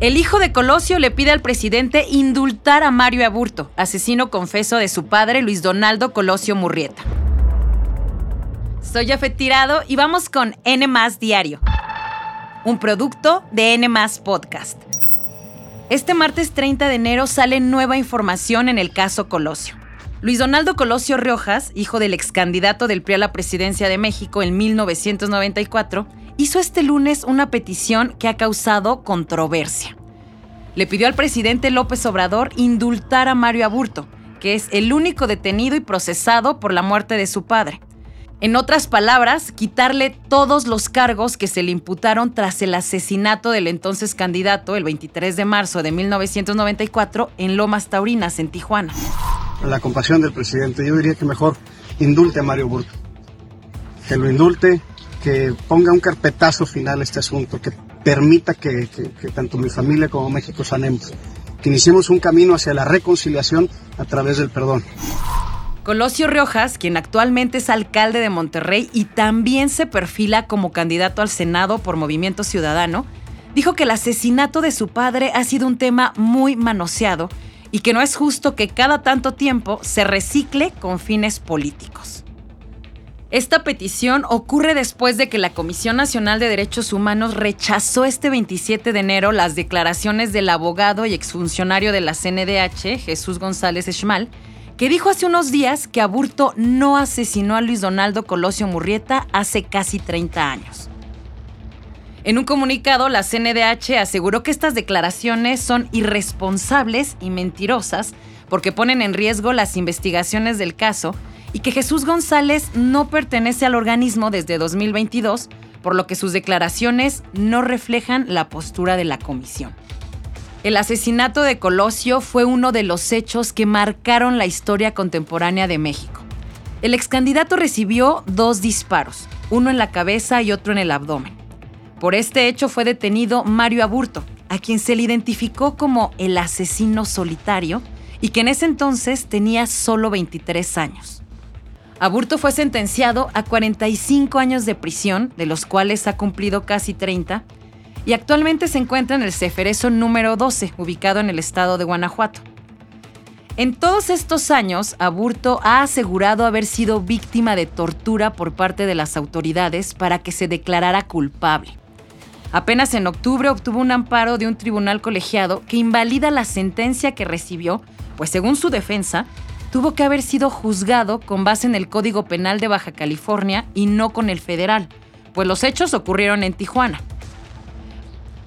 El hijo de Colosio le pide al presidente indultar a Mario Aburto, asesino confeso de su padre Luis Donaldo Colosio Murrieta. Soy Jafet Tirado y vamos con N Diario, un producto de N Podcast. Este martes 30 de enero sale nueva información en el caso Colosio. Luis Donaldo Colosio Riojas, hijo del ex candidato del PRI a la presidencia de México en 1994, hizo este lunes una petición que ha causado controversia. Le pidió al presidente López Obrador indultar a Mario Aburto, que es el único detenido y procesado por la muerte de su padre. En otras palabras, quitarle todos los cargos que se le imputaron tras el asesinato del entonces candidato el 23 de marzo de 1994 en Lomas Taurinas, en Tijuana. La compasión del presidente, yo diría que mejor indulte a Mario Aburto. Que lo indulte, que ponga un carpetazo final a este asunto, que permita que, tanto mi familia como México sanemos, que iniciemos un camino hacia la reconciliación a través del perdón. Colosio Riojas, quien actualmente es alcalde de Monterrey y también se perfila como candidato al Senado por Movimiento Ciudadano, dijo que el asesinato de su padre ha sido un tema muy manoseado y que no es justo que cada tanto tiempo se recicle con fines políticos. Esta petición ocurre después de que la Comisión Nacional de Derechos Humanos rechazó este 27 de enero las declaraciones del abogado y exfuncionario de la CNDH, Jesús González Schmal, que dijo hace unos días que Aburto no asesinó a Luis Donaldo Colosio Murrieta hace casi 30 años. En un comunicado, la CNDH aseguró que estas declaraciones son irresponsables y mentirosas porque ponen en riesgo las investigaciones del caso y que Jesús González no pertenece al organismo desde 2022, por lo que sus declaraciones no reflejan la postura de la comisión. El asesinato de Colosio fue uno de los hechos que marcaron la historia contemporánea de México. El ex candidato recibió dos disparos, uno en la cabeza y otro en el abdomen. Por este hecho fue detenido Mario Aburto, a quien se le identificó como el asesino solitario y que en ese entonces tenía solo 23 años. Aburto fue sentenciado a 45 años de prisión, de los cuales ha cumplido casi 30, y actualmente se encuentra en el Ceferezo número 12, ubicado en el estado de Guanajuato. En todos estos años, Aburto ha asegurado haber sido víctima de tortura por parte de las autoridades para que se declarara culpable. Apenas en octubre obtuvo un amparo de un tribunal colegiado que invalida la sentencia que recibió, pues según su defensa, tuvo que haber sido juzgado con base en el Código Penal de Baja California y no con el federal, pues los hechos ocurrieron en Tijuana.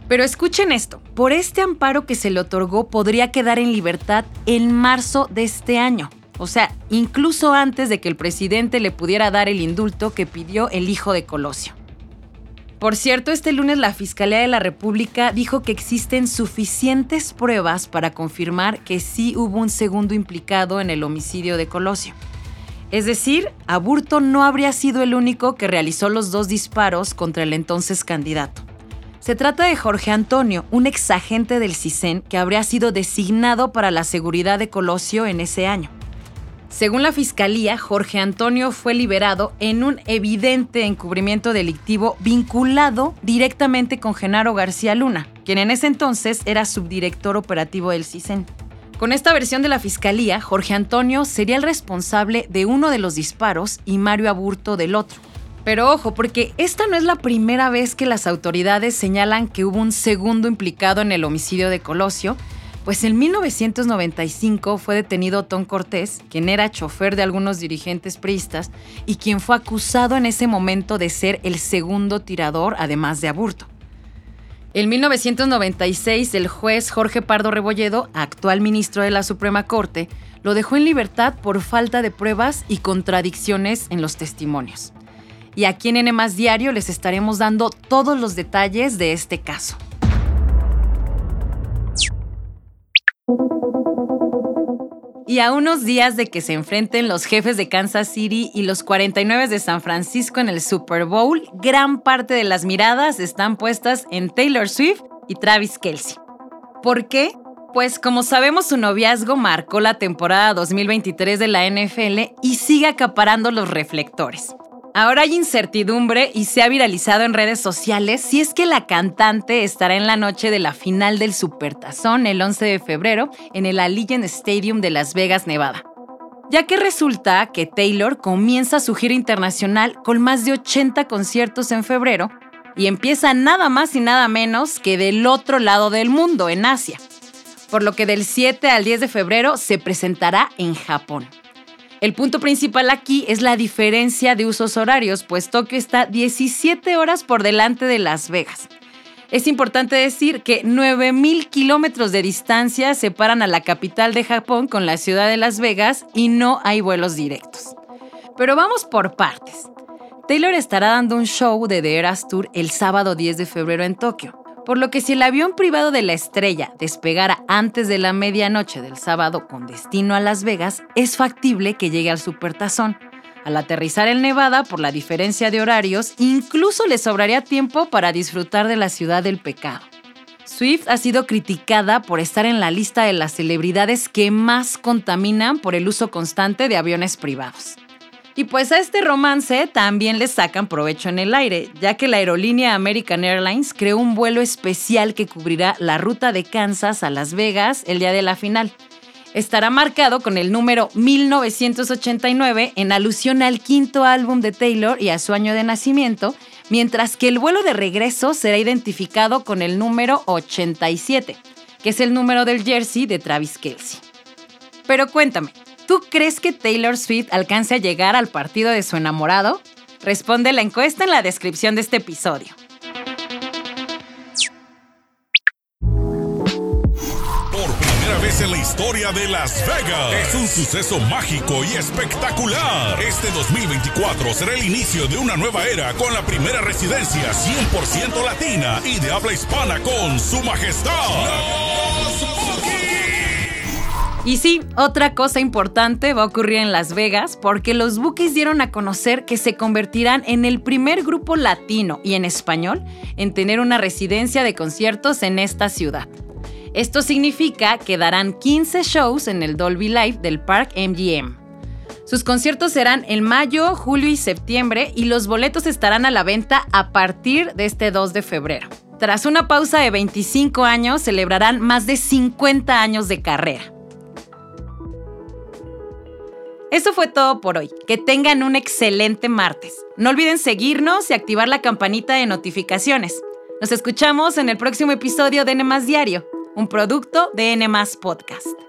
Pero escuchen esto, por este amparo que se le otorgó podría quedar en libertad en marzo de este año, o sea, incluso antes de que el presidente le pudiera dar el indulto que pidió el hijo de Colosio. Por cierto, este lunes la Fiscalía de la República dijo que existen suficientes pruebas para confirmar que sí hubo un segundo implicado en el homicidio de Colosio. Es decir, Aburto no habría sido el único que realizó los dos disparos contra el entonces candidato. Se trata de Jorge Antonio, un exagente del CISEN que habría sido designado para la seguridad de Colosio en ese año. Según la fiscalía, Jorge Antonio fue liberado en un evidente encubrimiento delictivo vinculado directamente con Genaro García Luna, quien en ese entonces era subdirector operativo del CISEN. Con esta versión de la fiscalía, Jorge Antonio sería el responsable de uno de los disparos y Mario Aburto del otro. Pero ojo, porque esta no es la primera vez que las autoridades señalan que hubo un segundo implicado en el homicidio de Colosio, pues en 1995 fue detenido Tom Cortés, quien era chofer de algunos dirigentes priistas y quien fue acusado en ese momento de ser el segundo tirador, además de aburto. En 1996, el juez Jorge Pardo Rebolledo, actual ministro de la Suprema Corte, lo dejó en libertad por falta de pruebas y contradicciones en los testimonios. Y aquí en N Diario les estaremos dando todos los detalles de este caso. Y a unos días de que se enfrenten los jefes de Kansas City y los 49 de San Francisco en el Super Bowl, gran parte de las miradas están puestas en Taylor Swift y Travis Kelsey. ¿Por qué? Pues como sabemos su noviazgo marcó la temporada 2023 de la NFL y sigue acaparando los reflectores. Ahora hay incertidumbre y se ha viralizado en redes sociales si es que la cantante estará en la noche de la final del Supertazón el 11 de febrero en el Allegiant Stadium de Las Vegas, Nevada. Ya que resulta que Taylor comienza su gira internacional con más de 80 conciertos en febrero y empieza nada más y nada menos que del otro lado del mundo, en Asia. Por lo que del 7 al 10 de febrero se presentará en Japón. El punto principal aquí es la diferencia de usos horarios, pues Tokio está 17 horas por delante de Las Vegas. Es importante decir que 9.000 kilómetros de distancia separan a la capital de Japón con la ciudad de Las Vegas y no hay vuelos directos. Pero vamos por partes. Taylor estará dando un show de The Eras Tour el sábado 10 de febrero en Tokio por lo que si el avión privado de la estrella despegara antes de la medianoche del sábado con destino a Las Vegas, es factible que llegue al Supertazón. Al aterrizar en Nevada, por la diferencia de horarios, incluso le sobraría tiempo para disfrutar de la ciudad del pecado. Swift ha sido criticada por estar en la lista de las celebridades que más contaminan por el uso constante de aviones privados. Y pues a este romance también le sacan provecho en el aire, ya que la aerolínea American Airlines creó un vuelo especial que cubrirá la ruta de Kansas a Las Vegas el día de la final. Estará marcado con el número 1989 en alusión al quinto álbum de Taylor y a su año de nacimiento, mientras que el vuelo de regreso será identificado con el número 87, que es el número del jersey de Travis Kelsey. Pero cuéntame, ¿Tú crees que Taylor Swift alcance a llegar al partido de su enamorado? Responde la encuesta en la descripción de este episodio. Por primera vez en la historia de Las Vegas, es un suceso mágico y espectacular. Este 2024 será el inicio de una nueva era con la primera residencia 100% latina y de habla hispana con Su Majestad. Y sí, otra cosa importante va a ocurrir en Las Vegas porque los Bookies dieron a conocer que se convertirán en el primer grupo latino y en español en tener una residencia de conciertos en esta ciudad. Esto significa que darán 15 shows en el Dolby Live del Park MGM. Sus conciertos serán en mayo, julio y septiembre y los boletos estarán a la venta a partir de este 2 de febrero. Tras una pausa de 25 años, celebrarán más de 50 años de carrera. Eso fue todo por hoy. Que tengan un excelente martes. No olviden seguirnos y activar la campanita de notificaciones. Nos escuchamos en el próximo episodio de N Diario, un producto de N Podcast.